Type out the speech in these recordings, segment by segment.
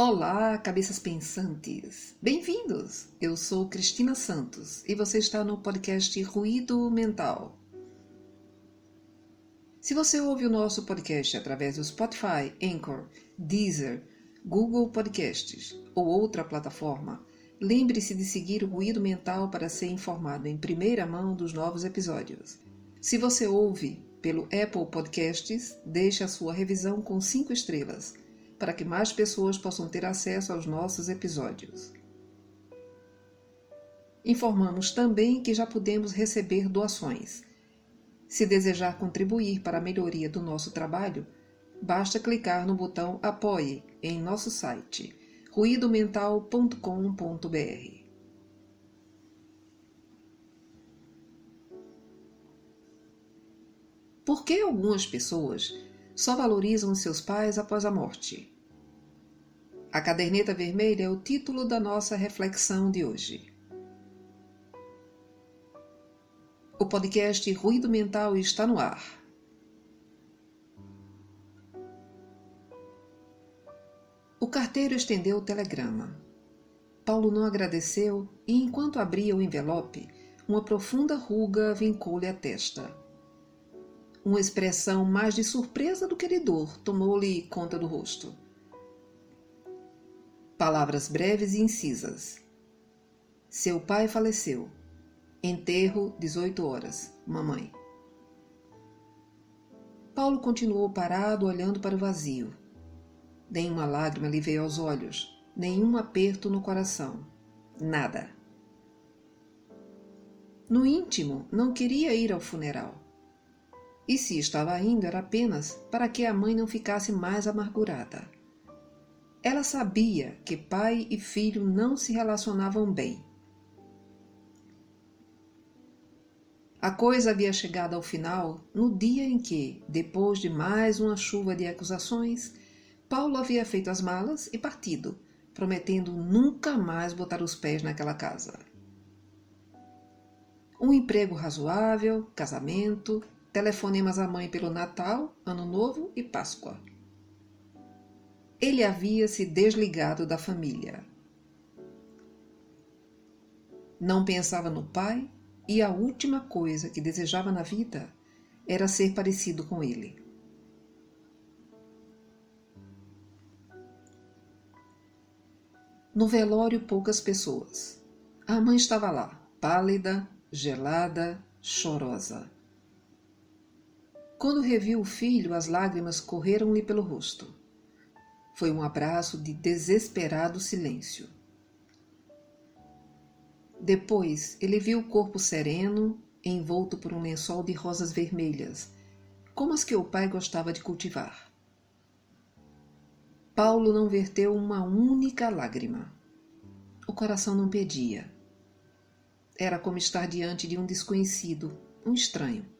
Olá, cabeças pensantes! Bem-vindos! Eu sou Cristina Santos e você está no podcast Ruído Mental. Se você ouve o nosso podcast através do Spotify, Anchor, Deezer, Google Podcasts ou outra plataforma, lembre-se de seguir o Ruído Mental para ser informado em primeira mão dos novos episódios. Se você ouve pelo Apple Podcasts, deixe a sua revisão com cinco estrelas para que mais pessoas possam ter acesso aos nossos episódios. Informamos também que já podemos receber doações. Se desejar contribuir para a melhoria do nosso trabalho, basta clicar no botão Apoie em nosso site ruidomental.com.br. Por que algumas pessoas só valorizam seus pais após a morte. A caderneta vermelha é o título da nossa reflexão de hoje. O podcast Ruído Mental está no ar. O carteiro estendeu o telegrama. Paulo não agradeceu e, enquanto abria o envelope, uma profunda ruga vincou-lhe a testa. Uma expressão mais de surpresa do que de dor tomou-lhe conta do rosto. Palavras breves e incisas. Seu pai faleceu. Enterro, 18 horas. Mamãe. Paulo continuou parado, olhando para o vazio. Nenhuma lágrima lhe veio aos olhos, nenhum aperto no coração. Nada. No íntimo, não queria ir ao funeral. E se estava indo era apenas para que a mãe não ficasse mais amargurada. Ela sabia que pai e filho não se relacionavam bem. A coisa havia chegado ao final no dia em que, depois de mais uma chuva de acusações, Paulo havia feito as malas e partido, prometendo nunca mais botar os pés naquela casa. Um emprego razoável, casamento, telefonemas à mãe pelo Natal, Ano Novo e Páscoa. Ele havia se desligado da família. Não pensava no pai e a última coisa que desejava na vida era ser parecido com ele. No velório, poucas pessoas. A mãe estava lá, pálida, gelada, chorosa. Quando reviu o filho, as lágrimas correram-lhe pelo rosto. Foi um abraço de desesperado silêncio. Depois, ele viu o corpo sereno, envolto por um lençol de rosas vermelhas, como as que o pai gostava de cultivar. Paulo não verteu uma única lágrima. O coração não pedia. Era como estar diante de um desconhecido, um estranho.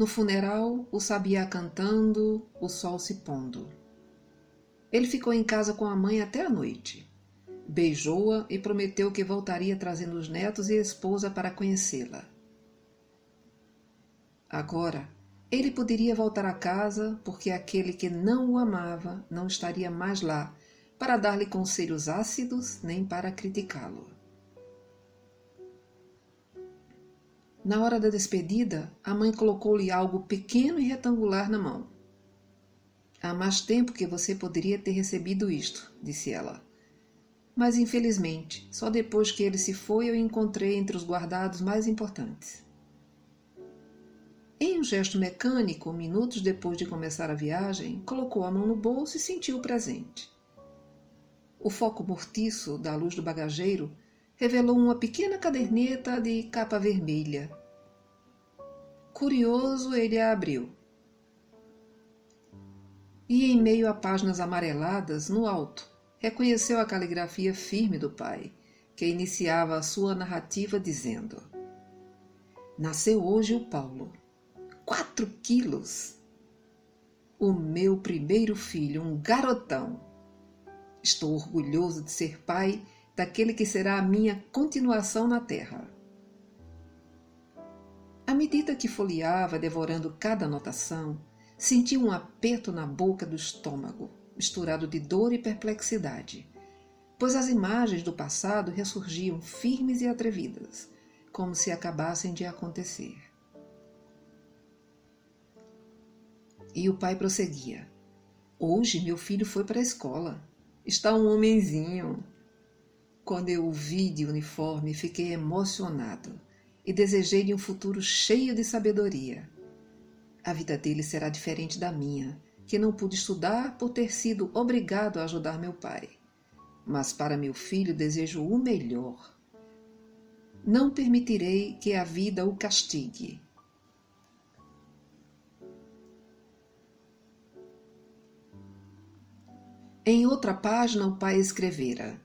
No funeral, o sabiá cantando, o sol se pondo. Ele ficou em casa com a mãe até a noite. Beijou-a e prometeu que voltaria trazendo os netos e a esposa para conhecê-la. Agora, ele poderia voltar a casa porque aquele que não o amava não estaria mais lá para dar-lhe conselhos ácidos nem para criticá-lo. Na hora da despedida, a mãe colocou-lhe algo pequeno e retangular na mão. Há mais tempo que você poderia ter recebido isto, disse ela. Mas infelizmente, só depois que ele se foi eu encontrei entre os guardados mais importantes. Em um gesto mecânico, minutos depois de começar a viagem, colocou a mão no bolso e sentiu o presente. O foco mortiço da luz do bagageiro revelou uma pequena caderneta de capa vermelha. Curioso, ele a abriu. E em meio a páginas amareladas, no alto, reconheceu a caligrafia firme do pai, que iniciava a sua narrativa dizendo: Nasceu hoje o Paulo. Quatro quilos! O meu primeiro filho, um garotão. Estou orgulhoso de ser pai daquele que será a minha continuação na terra. À medida que folheava, devorando cada anotação, Senti um aperto na boca do estômago, misturado de dor e perplexidade, pois as imagens do passado ressurgiam firmes e atrevidas, como se acabassem de acontecer. E o pai prosseguia: Hoje meu filho foi para a escola. Está um homenzinho. Quando eu o vi de uniforme, fiquei emocionado e desejei-lhe um futuro cheio de sabedoria. A vida dele será diferente da minha, que não pude estudar por ter sido obrigado a ajudar meu pai. Mas para meu filho desejo o melhor. Não permitirei que a vida o castigue. Em outra página, o pai escrevera: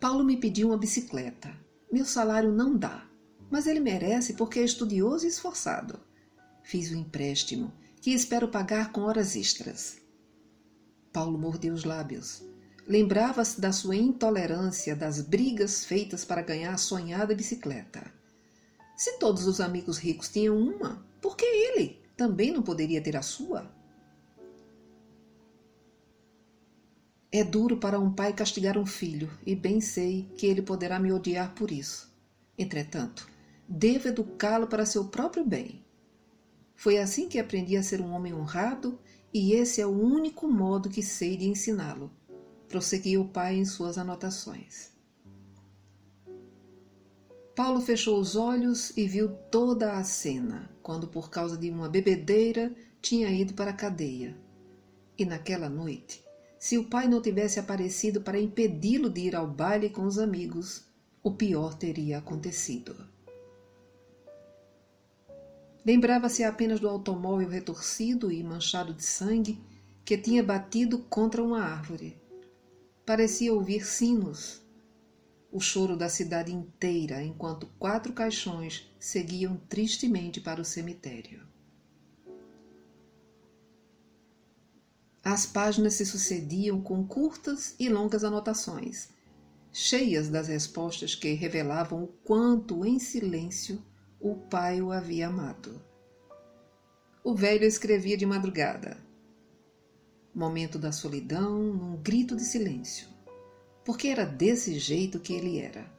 Paulo me pediu uma bicicleta. Meu salário não dá, mas ele merece porque é estudioso e esforçado. Fiz o um empréstimo, que espero pagar com horas extras. Paulo mordeu os lábios. Lembrava-se da sua intolerância das brigas feitas para ganhar a sonhada bicicleta. Se todos os amigos ricos tinham uma, por que ele também não poderia ter a sua? É duro para um pai castigar um filho, e bem sei que ele poderá me odiar por isso. Entretanto, devo educá-lo para seu próprio bem. Foi assim que aprendi a ser um homem honrado, e esse é o único modo que sei de ensiná-lo, prosseguiu o pai em suas anotações. Paulo fechou os olhos e viu toda a cena, quando, por causa de uma bebedeira, tinha ido para a cadeia. E naquela noite, se o pai não tivesse aparecido para impedi-lo de ir ao baile com os amigos, o pior teria acontecido. Lembrava-se apenas do automóvel retorcido e manchado de sangue que tinha batido contra uma árvore. Parecia ouvir sinos, o choro da cidade inteira, enquanto quatro caixões seguiam tristemente para o cemitério. As páginas se sucediam com curtas e longas anotações, cheias das respostas que revelavam o quanto, em silêncio, o pai o havia amado. O velho escrevia de madrugada. Momento da solidão, num grito de silêncio, porque era desse jeito que ele era.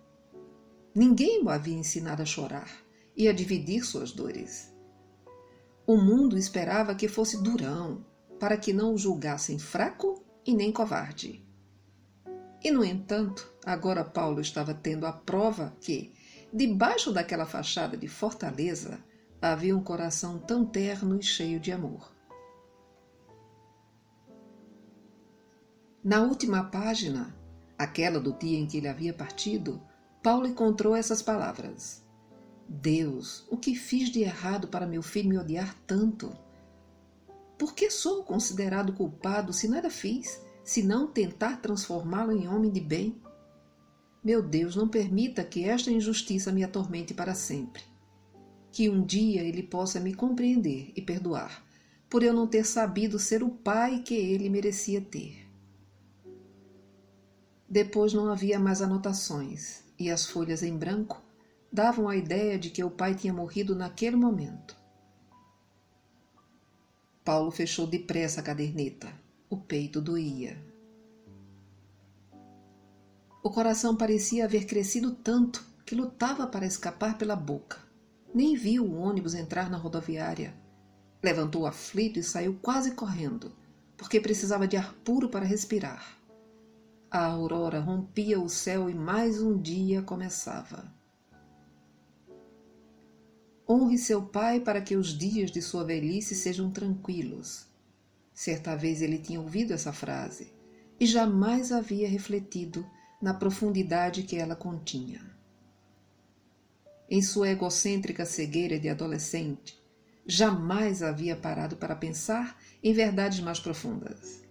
Ninguém o havia ensinado a chorar e a dividir suas dores. O mundo esperava que fosse durão, para que não o julgassem fraco e nem covarde. E, no entanto, agora Paulo estava tendo a prova que, debaixo daquela fachada de fortaleza, havia um coração tão terno e cheio de amor. Na última página, aquela do dia em que ele havia partido, Paulo encontrou essas palavras: Deus, o que fiz de errado para meu filho me odiar tanto? Por que sou considerado culpado se nada fiz, se não tentar transformá-lo em homem de bem? Meu Deus, não permita que esta injustiça me atormente para sempre. Que um dia ele possa me compreender e perdoar, por eu não ter sabido ser o pai que ele merecia ter. Depois não havia mais anotações, e as folhas em branco davam a ideia de que o pai tinha morrido naquele momento. Paulo fechou depressa a caderneta. O peito doía. O coração parecia haver crescido tanto que lutava para escapar pela boca. Nem viu o ônibus entrar na rodoviária. Levantou aflito e saiu quase correndo, porque precisava de ar puro para respirar. A aurora rompia o céu e mais um dia começava. Honre seu pai para que os dias de sua velhice sejam tranquilos. Certa vez ele tinha ouvido essa frase e jamais havia refletido na profundidade que ela continha. Em sua egocêntrica cegueira de adolescente, jamais havia parado para pensar em verdades mais profundas.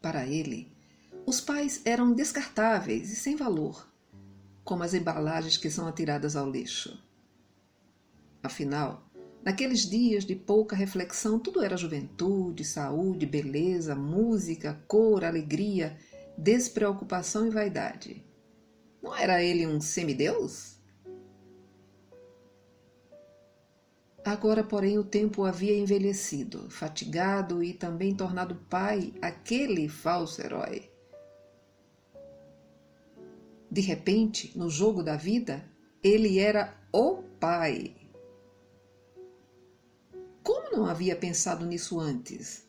Para ele, os pais eram descartáveis e sem valor como as embalagens que são atiradas ao lixo. Afinal, naqueles dias de pouca reflexão, tudo era juventude, saúde, beleza, música, cor, alegria, despreocupação e vaidade. Não era ele um semideus? Agora, porém, o tempo havia envelhecido, fatigado e também tornado pai aquele falso herói. De repente, no jogo da vida, ele era o pai. Como não havia pensado nisso antes?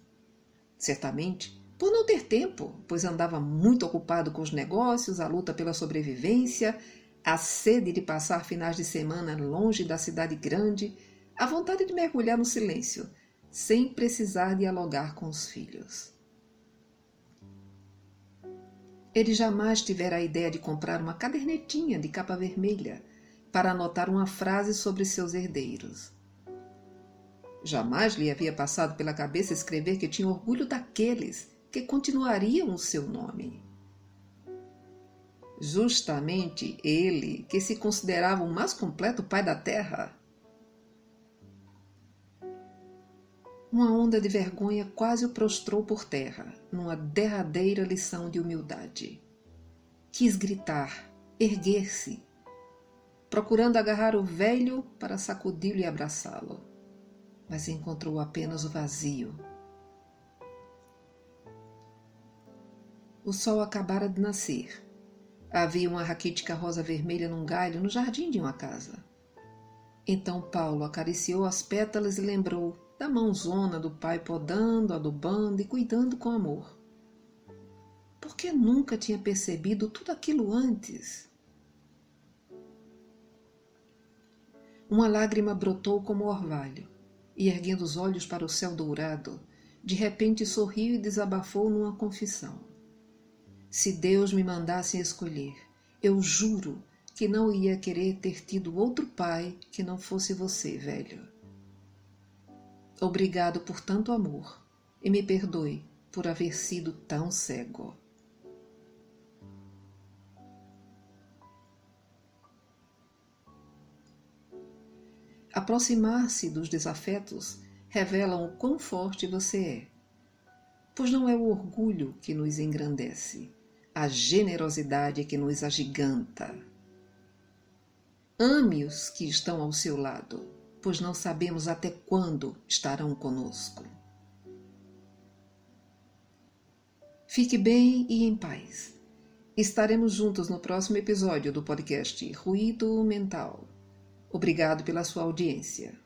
Certamente por não ter tempo, pois andava muito ocupado com os negócios, a luta pela sobrevivência, a sede de passar finais de semana longe da cidade grande, a vontade de mergulhar no silêncio, sem precisar dialogar com os filhos. Ele jamais tivera a ideia de comprar uma cadernetinha de capa vermelha para anotar uma frase sobre seus herdeiros. Jamais lhe havia passado pela cabeça escrever que tinha orgulho daqueles que continuariam o seu nome. Justamente ele, que se considerava o mais completo pai da terra. Uma onda de vergonha quase o prostrou por terra, numa derradeira lição de humildade. Quis gritar, erguer-se, procurando agarrar o velho para sacudi-lo e abraçá-lo, mas encontrou apenas o vazio O sol acabara de nascer. Havia uma raquítica rosa vermelha num galho no jardim de uma casa. Então Paulo acariciou as pétalas e lembrou da mãozona do pai podando, adubando e cuidando com amor. Por que nunca tinha percebido tudo aquilo antes? Uma lágrima brotou como orvalho, e erguendo os olhos para o céu dourado, de repente sorriu e desabafou numa confissão. Se Deus me mandasse escolher, eu juro que não ia querer ter tido outro pai que não fosse você, velho. Obrigado por tanto amor e me perdoe por haver sido tão cego. Aproximar-se dos desafetos revelam o quão forte você é, pois não é o orgulho que nos engrandece, a generosidade que nos agiganta. Ame os que estão ao seu lado, pois não sabemos até quando estarão conosco. Fique bem e em paz. Estaremos juntos no próximo episódio do podcast Ruído Mental. Obrigado pela sua audiência.